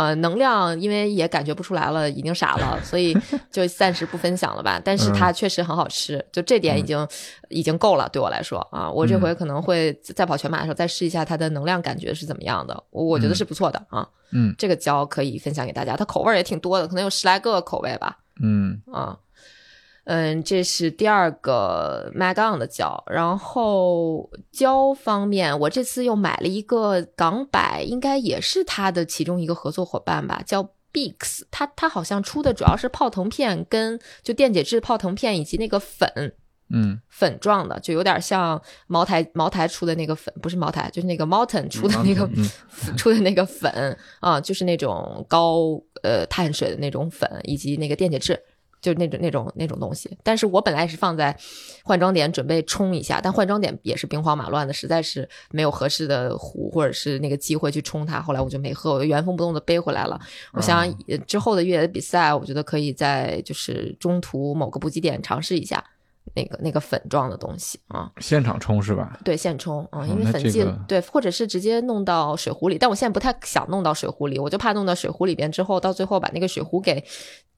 呃，能量因为也感觉不出来了，已经傻了，所以就暂时不分享了吧。但是它确实很好吃，就这点已经、已经够了，对我来说啊。我这回可能会再跑全马的时候再试一下它的能量感觉是怎么样的，我我觉得是不错的啊。嗯这个胶可以分享给大家，它口味也挺多的，可能有十来个口味吧。嗯啊，嗯，这是第二个 Magon 的胶，然后胶方面，我这次又买了一个港百，应该也是它的其中一个合作伙伴吧，叫 Bix，它它好像出的主要是泡腾片跟就电解质泡腾片以及那个粉。嗯。粉状的，就有点像茅台茅台出的那个粉，不是茅台，就是那个 Mountain 出的那个、嗯。出的那个粉啊，就是那种高呃碳水的那种粉，以及那个电解质，就是那种那种那种东西。但是我本来是放在换装点准备冲一下，但换装点也是兵荒马乱的，实在是没有合适的壶或者是那个机会去冲它。后来我就没喝，我就原封不动的背回来了。我想呃之后的越野比赛，我觉得可以在就是中途某个补给点尝试一下。那个那个粉状的东西啊，现场冲是吧？对，现冲啊，哦因为粉剂、那这个对，或者是直接弄到水壶里，但我现在不太想弄到水壶里，我就怕弄到水壶里边之后，到最后把那个水壶给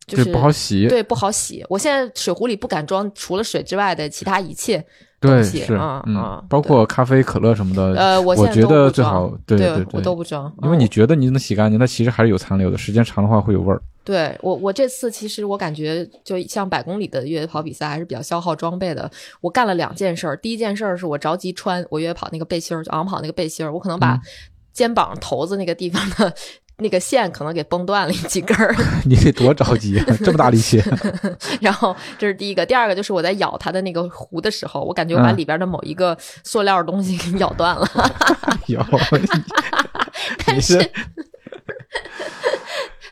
就是对不好洗。对不好洗。我现在水壶里不敢装除了水之外的其他一切东西，是嗯嗯，包括咖啡、可乐什么的。呃，我我觉得最好对对对我都不装，因为嗯你觉得你能洗干净，那其实还是有残留的，时间长的话会有味儿。对我，我这次其实我感觉，就像百公里的越野跑比赛，还是比较消耗装备的。我干了两件事儿，第一件事儿是我着急穿我越野跑那个背心儿，就昂跑那个背心儿，我可能把嗯肩膀头子那个地方的那个线可能给崩断了几根儿。你得多着急，啊这么大力气。然后这是第一个，第二个就是我在咬它的那个壶的时候，我感觉我把嗯里边的某一个塑料东西给咬断了。有，但你是是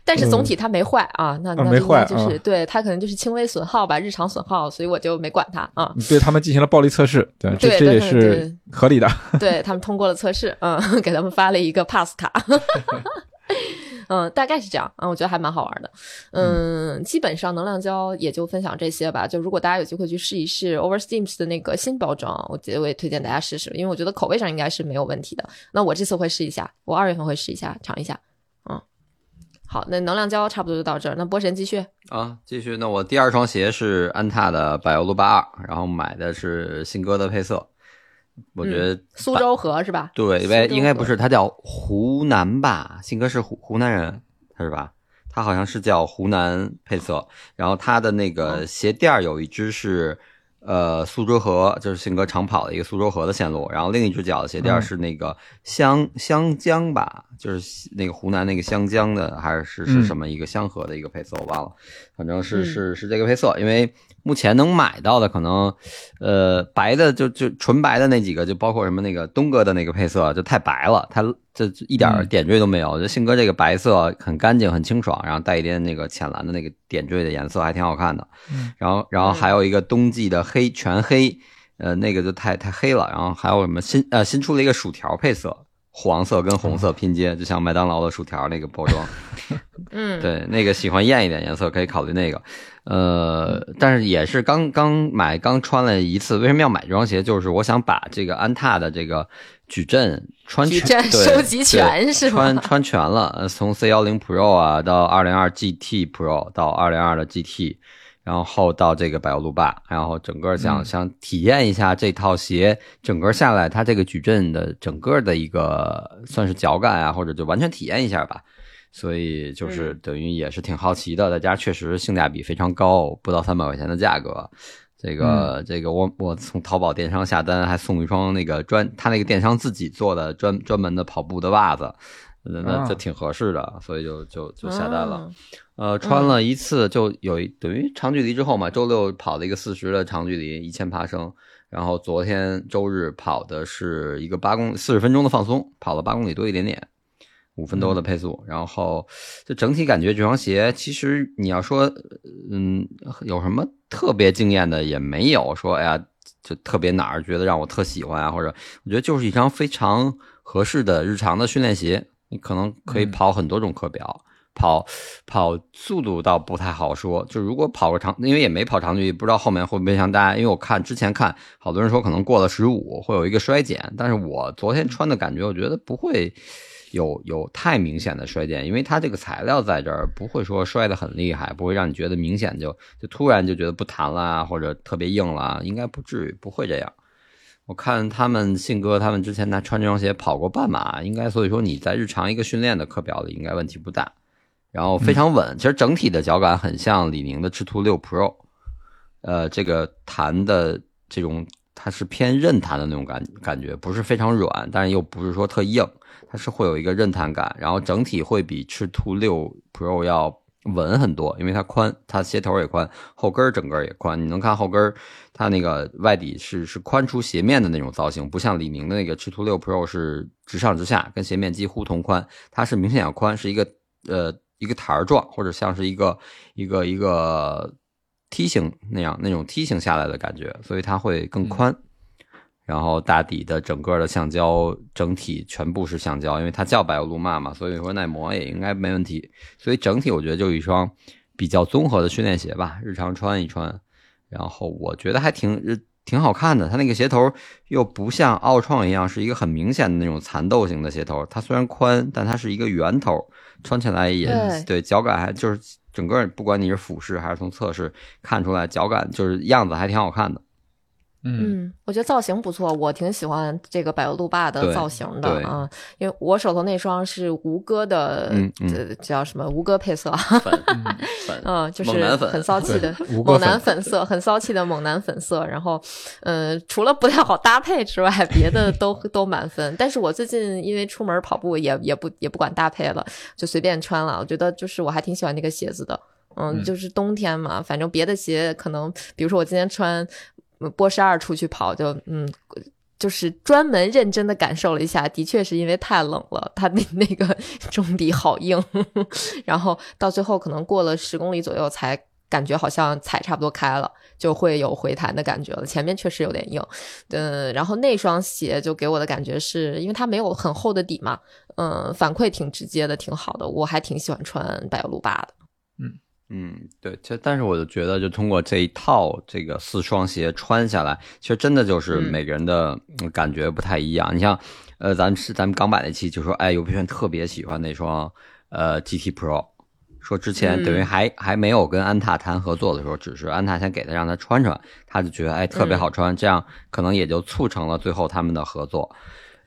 但是总体它没坏啊，那没坏啊是对它可能就是轻微损耗吧，日常损耗，所以我就没管它啊。你对他们进行了暴力测试，对，这也是合理的。对他们通过了测试，嗯，给他们发了一个 pass 卡。嗯，大概是这样，嗯，我觉得还蛮好玩的，嗯，基本上能量胶也就分享这些吧。就如果大家有机会去试一试 Oversteams 的那个新包装，我觉得我也推荐大家试试，因为我觉得口味上应该是没有问题的。那我这次会试一下，我二月份会试一下，尝一下，嗯。好，那能量胶差不多就到这儿。那波神继续，啊，继续。那我第二双鞋是安踏的百欧路八二，然后买的是新歌的配色。我觉得、苏州河是吧？对，苏喂，州河应该不是，他叫湖南吧？信哥是湖湖南人，他是吧？他好像是叫湖南配色，然后他的那哦个鞋垫有一只是。呃，苏州河就是信哥长跑的一个苏州河的线路，然后另一只脚的鞋垫是那个湘湘江吧，就是那个湖南那个湘江的，还是是什么一个湘河的一个配色，我忘了，反正是嗯是是这个配色，因为目前能买到的可能，呃，白的就就纯白的那几个，就包括什么那个东哥的那个配色，就太白了，它这一点点缀都没有。就信哥这个白色很干净、很清爽，然后带一点那个浅蓝的那个点缀的颜色，还挺好看的。然后然后还有一个冬季的黑全黑，呃，那个就太太黑了。然后还有什么新呃新出了一个薯条配色。黄色跟红色拼接，就像麦当劳的薯条那个包装，嗯，对，那个喜欢艳一点颜色可以考虑那个，呃，但是也是刚刚买刚穿了一次。为什么要买这双鞋？就是我想把这个安踏的这个矩阵穿矩全，阵对收集全是吗穿穿全了，呃，从 C 幺零 Pro 啊到二零二 GT Pro 到二零二的 GT，然后到这个百欧路霸，然后整个想、嗯想体验一下这套鞋，整个下来它这个矩阵的整个的一个算是脚感啊，或者就完全体验一下吧。所以就是等于也是挺好奇的，大家确实性价比非常高，不到三百块钱的价格。这个、这个我我从淘宝电商下单还送一双那个专他那个电商自己做的专专门的跑步的袜子，那那啊这挺合适的，所以就就就下单了。啊呃，穿了一次就有一等于长距离之后嘛，周六跑了一个四十的长距离，一千爬升，然后昨天周日跑的是一个八公四十分钟的放松，跑了八公里多一点点，五分多的配速，然后就整体感觉这双鞋其实你要说，嗯，有什么特别惊艳的也没有，说哎呀就特别哪儿觉得让我特喜欢啊，或者我觉得就是一双非常合适的日常的训练鞋，你可能可以嗯。跑很多种课表。跑跑速度倒不太好说，就如果跑个长，因为也没跑长距离，不知道后面会不会像大家，因为我看之前看好多人说可能过了十五会有一个衰减，但是我昨天穿的感觉，我觉得不会有有太明显的衰减，因为它这个材料在这儿不会说摔得很厉害，不会让你觉得明显就就突然就觉得不弹了，或者特别硬了，应该不至于，不会这样。我看他们信哥他们之前拿穿这双鞋跑过半马，应该所以说你在日常一个训练的课表里应该问题不大，然后非常稳。其实整体的脚感很像李宁的赤兔六 Pro，呃，这个弹的这种它是偏韧弹的那种感感觉，不是非常软，但是又不是说特硬，它是会有一个韧弹感，然后整体会比赤兔六 Pro 要稳很多，因为它宽，它鞋头也宽，后跟儿整个也宽。你能看后跟儿，它那个外底是是宽出鞋面的那种造型，不像李宁的那个赤兔六 Pro 是直上直下，跟鞋面几乎同宽，它是明显要宽，是一个呃一个台儿状，或者像是一个一个一个梯形那样那种梯形下来的感觉，所以它会更宽。然后大底的整个的橡胶整体全部是橡胶，因为它叫白欧路骂嘛，所以说耐磨也应该没问题。所以整体我觉得就一双比较综合的训练鞋吧，日常穿一穿。然后我觉得还挺日挺好看的，它那个鞋头又不像奥创一样是一个很明显的那种蚕豆型的鞋头，它虽然宽，但它是一个圆头，穿起来也对对脚感还就是整个不管你是俯视还是从侧视看出来，脚感就是样子还挺好看的。嗯嗯，我觉得造型不错，我挺喜欢这个百欧路霸的造型的啊，因为我手头那双是吴哥的，这叫什么吴哥配色，粉 粉嗯，就是很骚气的猛男粉粉色，很骚气的猛男粉色。然后，嗯，除了不太好搭配之外，别的都 都满分。但是我最近因为出门跑步也也不也不管搭配了，就随便穿了。我觉得就是我还挺喜欢那个鞋子的。嗯，嗯就是冬天嘛，反正别的鞋可能，比如说我今天穿呃波士二出去跑就，嗯，就是专门认真的感受了一下，的确是因为太冷了，它那那个 中底好硬，然后到最后可能过了十公里左右才感觉好像踩差不多开了，就会有回弹的感觉了。前面确实有点硬，嗯，然后那双鞋就给我的感觉是因为它没有很厚的底嘛，嗯，反馈挺直接的，挺好的，我还挺喜欢穿百欧路霸的。嗯，对，其实但是我就觉得，就通过这一套这个四双鞋穿下来，其实真的就是嗯每个人的嗯感觉不太一样。你像，呃，咱们是咱们刚买那期就说，哎，有批人特别喜欢那双呃 GT Pro，说之前等于嗯还、还没有跟安踏谈合作的时候，只是安踏先给他让他穿穿，他就觉得哎特别好穿，这样可能也就促成了最后他们的合作。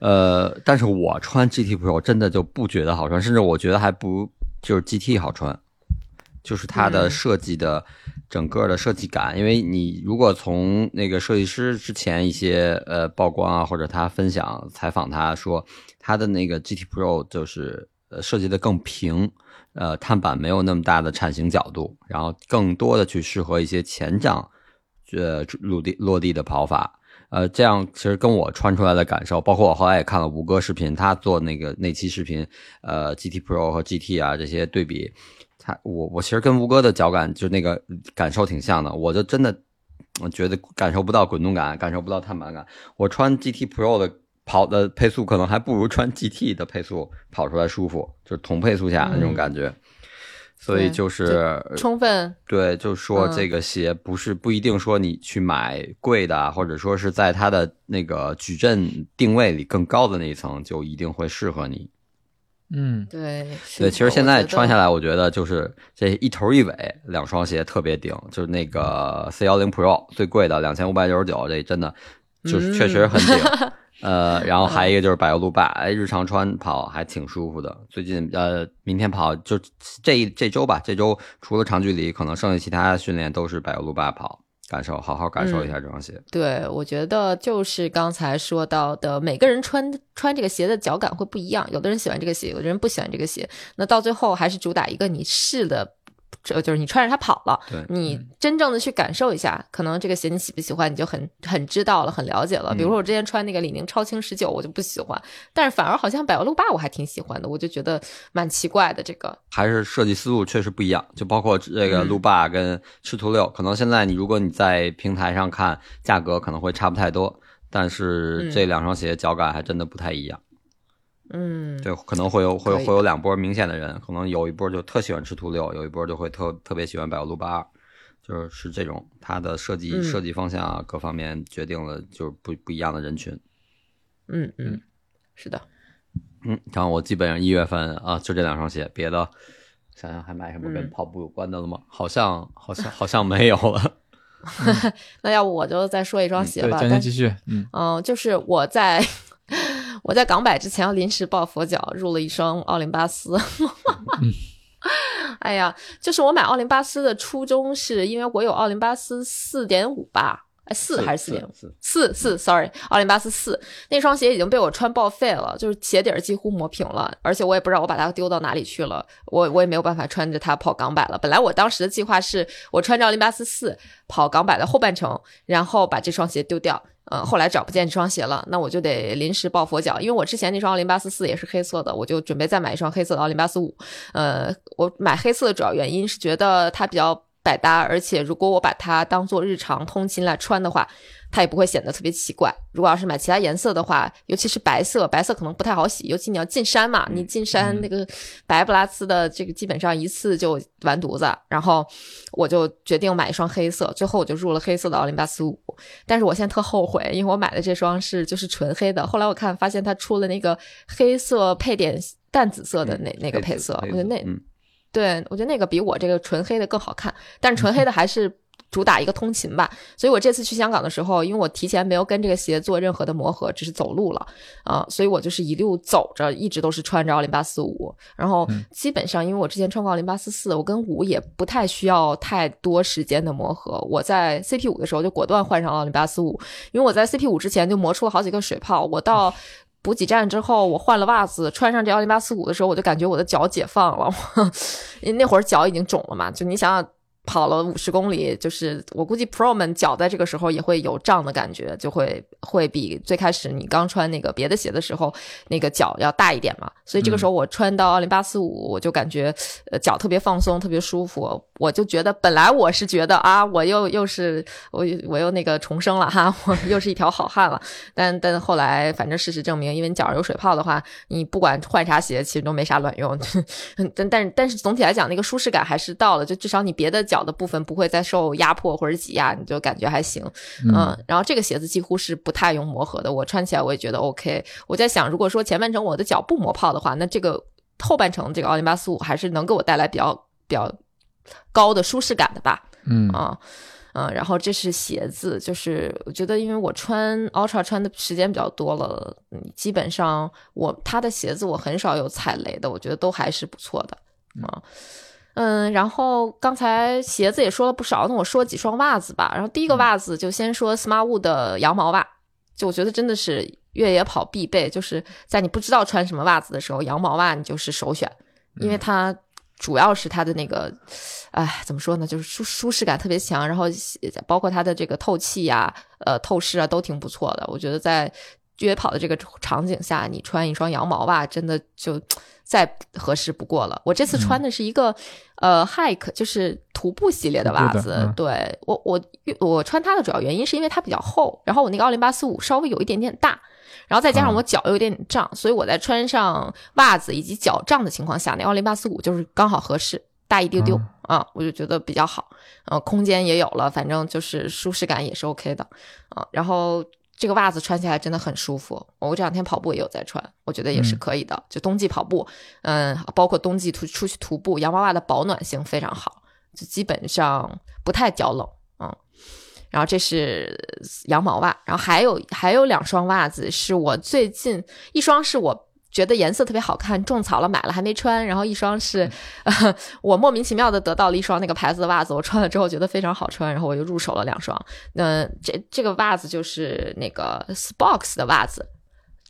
呃，但是我穿 GT Pro 真的就不觉得好穿，甚至我觉得还不如就是 GT 好穿。就是它的嗯设计的整个的设计感，因为你如果从那个设计师之前一些呃曝光啊，或者他分享采访他说他的那个 GT Pro 就是呃设计的更平，呃碳板没有那么大的铲形角度，然后更多的去适合一些前掌呃落地落地的跑法。呃，这样其实跟我穿出来的感受，包括我后来也看了吴哥视频，他做那个那期视频，呃，GT Pro 和 GT 啊这些对比，他我我其实跟吴哥的脚感就那个感受挺像的，我就真的我觉得感受不到滚动感，感受不到碳板感。我穿 GT Pro 的跑的配速可能还不如穿 GT 的配速跑出来舒服，就是同配速下那种感觉。所以就是充分对，就说嗯这个鞋不是不一定说你去买贵的啊，或者说是在它的那个矩阵定位里更高的那一层就一定会适合你。嗯对，对，其实现在穿下来，我觉得就是这一头一尾两双鞋特别顶，就是那个 C 幺零 Pro 最贵的两千五百九十九，这真的就是确实很顶。呃，然后还有一个就是柏油路霸，哎，日常穿跑还挺舒服的。最近呃，明天跑就这一这周吧，这周除了长距离，可能剩下其他训练都是柏油路霸跑，感受好好感受一下这双鞋。对，我觉得就是刚才说到的，每个人穿穿这个鞋的脚感会不一样，有的人喜欢这个鞋，有的人不喜欢这个鞋。那到最后还是主打一个你试的这就是你穿着它跑了，对你真正的去感受一下，可能这个鞋你喜不喜欢，你就很很知道了，很了解了。比如说我之前穿那个李宁超轻十九，我就不喜欢，但是反而好像百欧路霸我还挺喜欢的，我就觉得蛮奇怪的这个。还是设计思路确实不一样，就包括这个嗯路霸跟赤兔六，可能现在你如果你在平台上看价格可能会差不太多，但是嗯这两双鞋脚感还真的不太一样。嗯，对，可能会有会有会有两波明显的人，可能有一波就特喜欢吃图六，有一波就会特特别喜欢百欧路八二，就是是这种它的设计、嗯设计方向啊各方面决定了就是不不一样的人群。嗯嗯，是的。嗯，然后我基本上一月份啊就这两双鞋，别的想想还买什么跟嗯跑步有关的了吗？好像好像好像没有了。那要不我就再说一双鞋，吧，佳但佳继续，嗯，嗯，就是我在我在港百之前要临时抱佛脚，入了一双奥林巴斯。哎呀，就是我买奥林巴斯的初衷是因为我有奥林巴斯四点五吧，哎，四还是四点五？四四四，sorry，奥林巴斯四那双鞋已经被我穿报废了，就是鞋底儿几乎磨平了，而且我也不知道我把它丢到哪里去了，我我也没有办法穿着它跑港百了。本来我当时的计划是我穿着奥林巴斯四跑港百的后半程，然后把这双鞋丢掉。呃，后来找不见这双鞋了，那我就得临时抱佛脚，因为我之前那双奥林巴斯四也是黑色的，我就准备再买一双黑色的奥林巴斯五。呃，我买黑色的主要原因是觉得它比较百搭，而且如果我把它当做日常通勤来穿的话，它也不会显得特别奇怪。如果要是买其他颜色的话，尤其是白色，白色可能不太好洗，尤其你要进山嘛，你进山那个白不拉呲的，这个基本上一次就完犊子。然后我就决定买一双黑色，最后我就入了黑色的奥林巴斯五。但是我现在特后悔，因为我买的这双是就是纯黑的，后来我看发现它出了那个黑色配点淡紫色的那、那个配色，我觉得那嗯对我觉得那个比我这个纯黑的更好看，但是纯黑的还是主打一个通勤吧。所以我这次去香港的时候，因为我提前没有跟这个鞋做任何的磨合，只是走路了啊、所以我就是一路走着，一直都是穿着奥林巴斯五。然后基本上，因为我之前穿过奥林巴斯四，我跟五也不太需要太多时间的磨合。我在 CP 五的时候就果断换上奥林巴斯五，因为我在 CP 五之前就磨出了好几个水泡，我到。补给站之后，我换了袜子，穿上这奥林巴斯五的时候，我就感觉我的脚解放了。因为那会儿脚已经肿了嘛，就你想想，跑了五十公里，就是我估计 Pro 们脚在这个时候也会有胀的感觉，就会会比最开始你刚穿那个别的鞋的时候，那个脚要大一点嘛。所以这个时候我穿到奥林巴斯五，我就感觉呃脚特别放松，特别舒服。我就觉得本来我是觉得啊，我又又是我我又那个重生了哈，我又是一条好汉了。但但后来反正事实证明，因为你脚上有水泡的话，你不管换啥鞋，其实都没啥卵用。但但但是总体来讲，那个舒适感还是到了，就至少你别的脚的部分不会再受压迫或者挤压，你就感觉还行。嗯，然后这个鞋子几乎是不太用磨合的，我穿起来我也觉得 OK。我在想，如果说前半程我的脚不磨泡的话，那这个后半程这个奥林巴斯五还是能给我带来比较比较高的舒适感的吧。嗯啊。嗯，然后这是鞋子，就是我觉得，因为我穿 Ultra 穿的时间比较多了，嗯，基本上我他的鞋子我很少有踩雷的，我觉得都还是不错的啊。嗯，然后刚才鞋子也说了不少，那我说几双袜子吧。然后第一个袜子就先说 Smartwood 的羊毛袜，就我觉得真的是越野跑必备，就是在你不知道穿什么袜子的时候，羊毛袜你就是首选，因为它主要是它的那个，哎，怎么说呢，就是舒舒适感特别强，然后包括它的这个透气呀、呃透湿啊都挺不错的。我觉得在越野跑的这个场景下，你穿一双羊毛袜，真的就再合适不过了。我这次穿的是一个、呃 hike，就是徒步系列的袜子。对我我我穿它的主要原因是因为它比较厚，然后我那个奥林巴斯五稍微有一点点大。然后再加上我脚有点胀，所以我在穿上袜子以及脚胀的情况下，那奥林巴斯五就是刚好合适，大一丢丢、啊，我就觉得比较好。呃，空间也有了，反正就是舒适感也是 OK 的啊。然后这个袜子穿起来真的很舒服，我这两天跑步也有在穿，我觉得也是可以的。就冬季跑步，嗯，包括冬季出出去徒步，羊毛袜的保暖性非常好，就基本上不太脚冷，嗯。然后这是羊毛袜，然后还有还有两双袜子是我最近一双是我觉得颜色特别好看，种草了买了还没穿，然后一双是、呃、我莫名其妙的得到了一双那个牌子的袜子，我穿了之后觉得非常好穿，然后我就入手了两双。那这这个袜子就是那个 Spox 的袜子。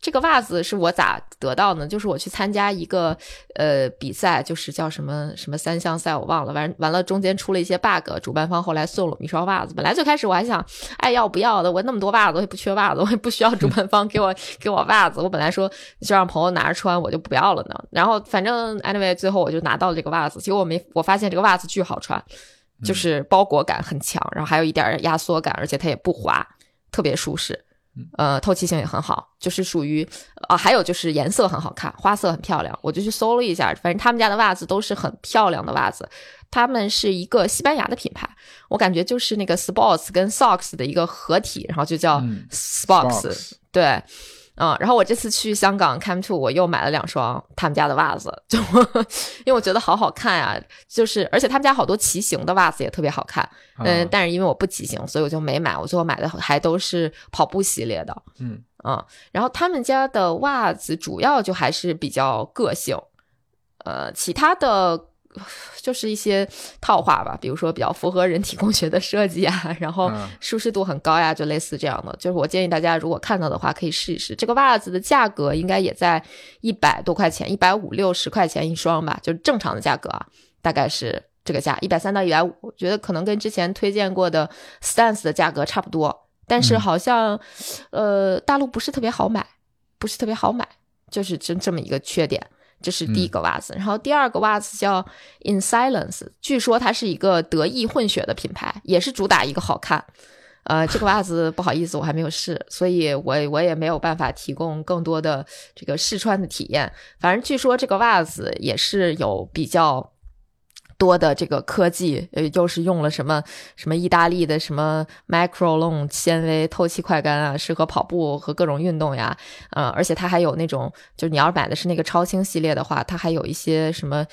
这个袜子是我咋得到呢？就是我去参加一个呃比赛，就是叫什么什么三项赛，我忘了。完完了，中间出了一些 bug，主办方后来送了我们一双袜子。本来最开始我还想，哎，要不要的？我那么多袜子，我也不缺袜子，我也不需要主办方给我给我袜子。我本来说就让朋友拿着穿，我就不要了呢。然后反正 anyway，最后我就拿到了这个袜子。结果我没我发现这个袜子巨好穿，就是包裹感很强，然后还有一点压缩感，而且它也不滑，特别舒适。呃，透气性也很好，就是属于啊，还有就是颜色很好看，花色很漂亮。我就去搜了一下，反正他们家的袜子都是很漂亮的袜子。他们是一个西班牙的品牌，我感觉就是那个 Sports 跟 Socks 的一个合体，然后就叫 Sports。对。嗯，然后我这次去香港 Cam Two，我又买了两双他们家的袜子，就因为我觉得好好看啊，就是而且他们家好多骑行的袜子也特别好看，嗯，但是因为我不骑行，所以我就没买，我最后买的还都是跑步系列的，嗯嗯，然后他们家的袜子主要就还是比较个性，呃，其他的。就是一些套话吧，比如说比较符合人体工学的设计啊，然后舒适度很高呀，就类似这样的。就是我建议大家如果看到的话，可以试一试。这个袜子的价格应该也在一百多块钱，一百五六十块钱一双吧，就是正常的价格啊，大概是这个价，一百三到一百五。我觉得可能跟之前推荐过的 Stance 的价格差不多，但是好像呃大陆不是特别好买，不是特别好买，就是这这么一个缺点。这是第一个袜子，然后第二个袜子叫 In Silence，据说它是一个德意混血的品牌，也是主打一个好看。呃，这个袜子不好意思，我还没有试，所以我我也没有办法提供更多的这个试穿的体验。反正据说这个袜子也是有比较。多的这个科技，呃，又是用了什么什么意大利的什么 Microlon 纤维透气快干啊，适合跑步和各种运动呀，呃，而且它还有那种，就是你要买的是那个超轻系列的话，它还有一些什么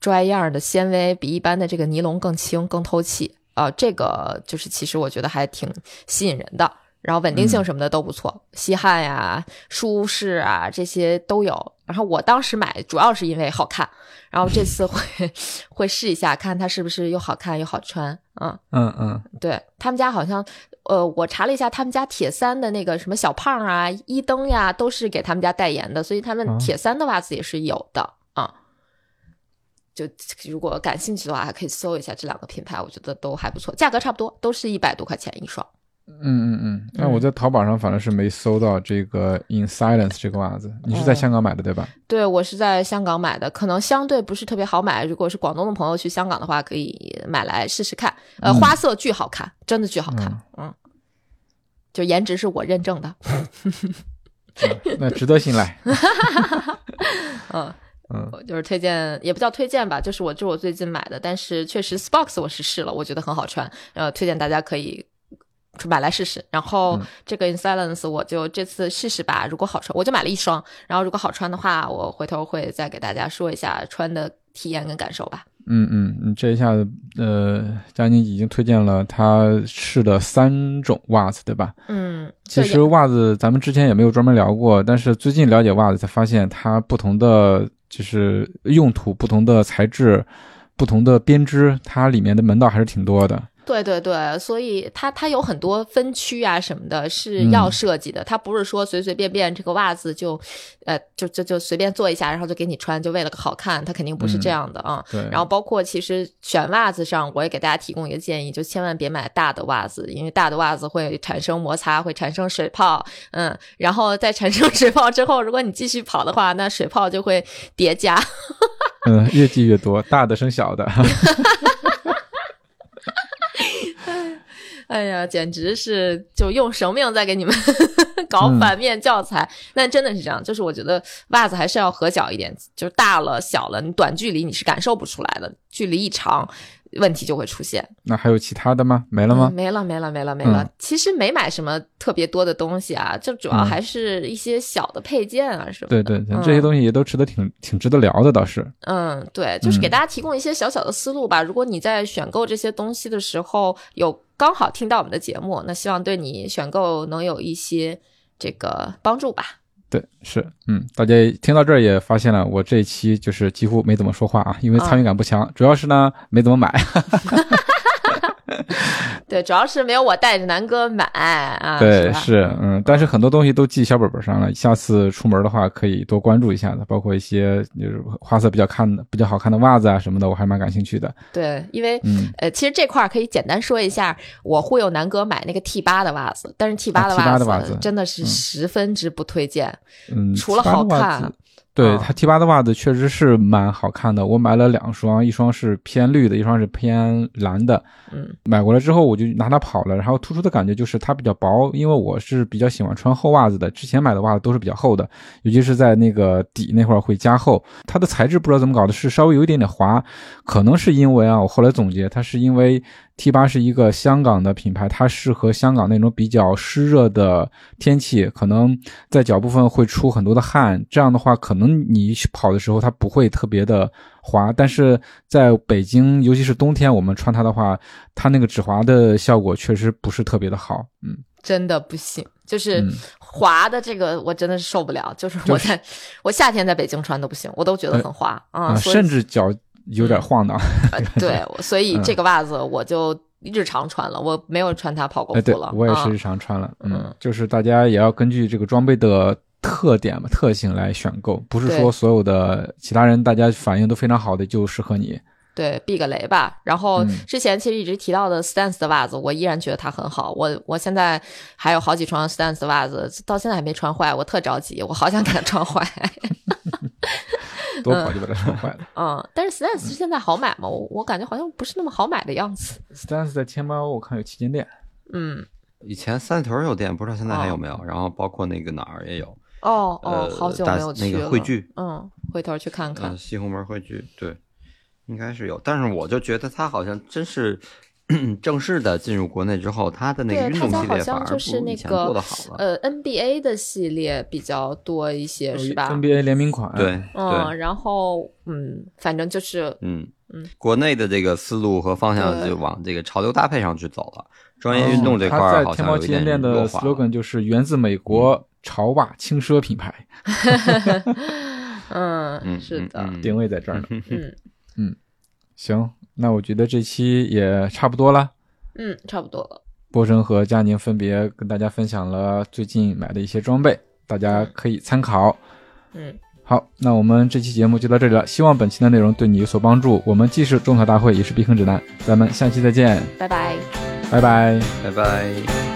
拽样的纤维，比一般的这个尼龙更轻、更透气啊，这个就是其实我觉得还挺吸引人的。然后稳定性什么的都不错，吸汗呀、舒适啊这些都有。然后我当时买主要是因为好看，然后这次会 会试一下，看它是不是又好看又好穿。嗯嗯嗯，对他们家好像，呃，我查了一下，他们家铁三的那个什么小胖啊、一灯呀，都是给他们家代言的，所以他们铁三的袜子也是有的啊。就如果感兴趣的话，还可以搜一下这两个品牌，我觉得都还不错，价格差不多，都是一百多块钱一双。嗯嗯嗯，但我在淘宝上反正是没搜到这个 In Silence 这个袜子。你是在香港买的对吧？对，我是在香港买的，可能相对不是特别好买。如果是广东的朋友去香港的话，可以买来试试看。呃，花色巨好看，真的巨好看。嗯，就颜值是我认证的。那值得信赖。嗯 嗯，就是推荐，也不叫推荐吧，就是我这我最近买的，但是确实 Spox 我是试了，我觉得很好穿。呃，推荐大家可以。买来试试，然后这个 In Silence 我就这次试试吧。如果好穿，我就买了一双。然后如果好穿的话，我回头会再给大家说一下穿的体验跟感受吧。嗯嗯，你这一下子，呃，佳妮已经推荐了她试的三种袜子，对吧？嗯，其实袜子咱们之前也没有专门聊过，但是最近了解袜子才发现，它不同的就是用途、不同的材质、不同的编织，它里面的门道还是挺多的。对对对，所以它它有很多分区啊什么的，是要设计的。它不是说随随便便这个袜子就，呃，就就就随便做一下，然后就给你穿，就为了个好看，它肯定不是这样的啊。对。然后包括其实选袜子上，我也给大家提供一个建议，就千万别买大的袜子，因为大的袜子会产生摩擦，会产生水泡。嗯。然后在产生水泡之后，如果你继续跑的话，那水泡就会叠加。嗯，越积越多，大的生小的。哎呀，简直是就用生命在给你们 搞反面教材。那真的是这样，就是我觉得袜子还是要合脚一点，就是大了小了，你短距离你是感受不出来的，距离一长。问题就会出现。那还有其他的吗？没了吗？没了，没了，没了，没了。其实没买什么特别多的东西啊，就主要还是一些小的配件啊什么。对对，这些东西也都值得挺挺值得聊的，倒是。嗯，对，就是给大家提供一些小小的思路吧。如果你在选购这些东西的时候有刚好听到我们的节目，那希望对你选购能有一些这个帮助吧。对，是，嗯，大家听到这儿也发现了，我这一期就是几乎没怎么说话啊，因为参与感不强，主要是呢没怎么买。对对，主要是没有我带着南哥买啊。对，吧是，嗯，但是很多东西都记小本本上了，下次出门的话可以多关注一下的，包括一些就是花色比较看的、比较好看的袜子啊什么的，我还蛮感兴趣的。对，因为嗯，呃，其实这块儿可以简单说一下，我忽悠南哥买那个 T 八的袜子，但是 T 八啊的 T8 的袜子真的是十分之不推荐。嗯，除了好看子，对嗯它 T 八的袜子确实是蛮好看的。我买了两双，一双是偏绿的，一双是偏蓝的。嗯，买过来之后我就拿它跑了，然后突出的感觉就是它比较薄，因为我是比较喜欢穿厚袜子的。之前买的袜子都是比较厚的，尤其是在那个底那块儿会加厚。它的材质不知道怎么搞的，是稍微有一点点滑，可能是因为啊，我后来总结，它是因为 T 八是一个香港的品牌，它适合香港那种比较湿热的天气，可能在脚部分会出很多的汗，这样的话，可能你跑的时候它不会特别的滑，但是在北京，尤其是冬天，我们穿它的话，它那个止滑的效果确实不是特别的好，嗯，真的不行，就是嗯。滑的这个我真的是受不了，就是我在、我夏天在北京穿都不行，我都觉得很滑啊、甚至脚有点晃荡，呃 对，所以嗯这个袜子我就日常穿了，我没有穿它跑过步了。我也是啊日常穿了，嗯嗯，就是大家也要根据这个装备的特点嘛、特性来选购，不是说所有的其他人大家反应都非常好的就适合你。对，避个雷吧。然后嗯之前其实一直提到的 Stance 的袜子，我依然觉得它很好。我我现在还有好几双 Stance 的袜子，到现在还没穿坏，我特着急，我好想给它穿坏。多跑就把它穿坏了。嗯，但是 Stance 现在好买吗？我我感觉好像不是那么好买的样子。Stance 在天猫我看有旗舰店，嗯，以前三里屯有店，不知道现在还有哦没有。然后包括那个哪儿也有，哦哦，呃好久没有去了。个汇聚嗯，回头去看看嗯，。西红门汇聚，对，应该是有。但是我就觉得它好像真是 正式的进入国内之后，它的那个，运动系列反而像就是那不如以前做个的好了。呃 NBA 的系列比较多一些，是吧？？NBA 联名款，对嗯，然后嗯，反正就是嗯嗯国内的这个思路和方向就往这个潮流搭配上去走了。专业运动这块儿好它在天猫像有一点旗舰店的弱化。slogan 就是源自美国潮袜轻奢品牌，嗯，嗯，是的，定位在这儿呢。嗯嗯行，那我觉得这期也差不多了。嗯，差不多了。波神和佳宁分别跟大家分享了最近买的一些装备，大家可以参考。嗯，好，那我们这期节目就到这里了，希望本期的内容对你有所帮助。我们既是种草大会，也是避坑指南，咱们下期再见，拜拜。拜拜。拜拜。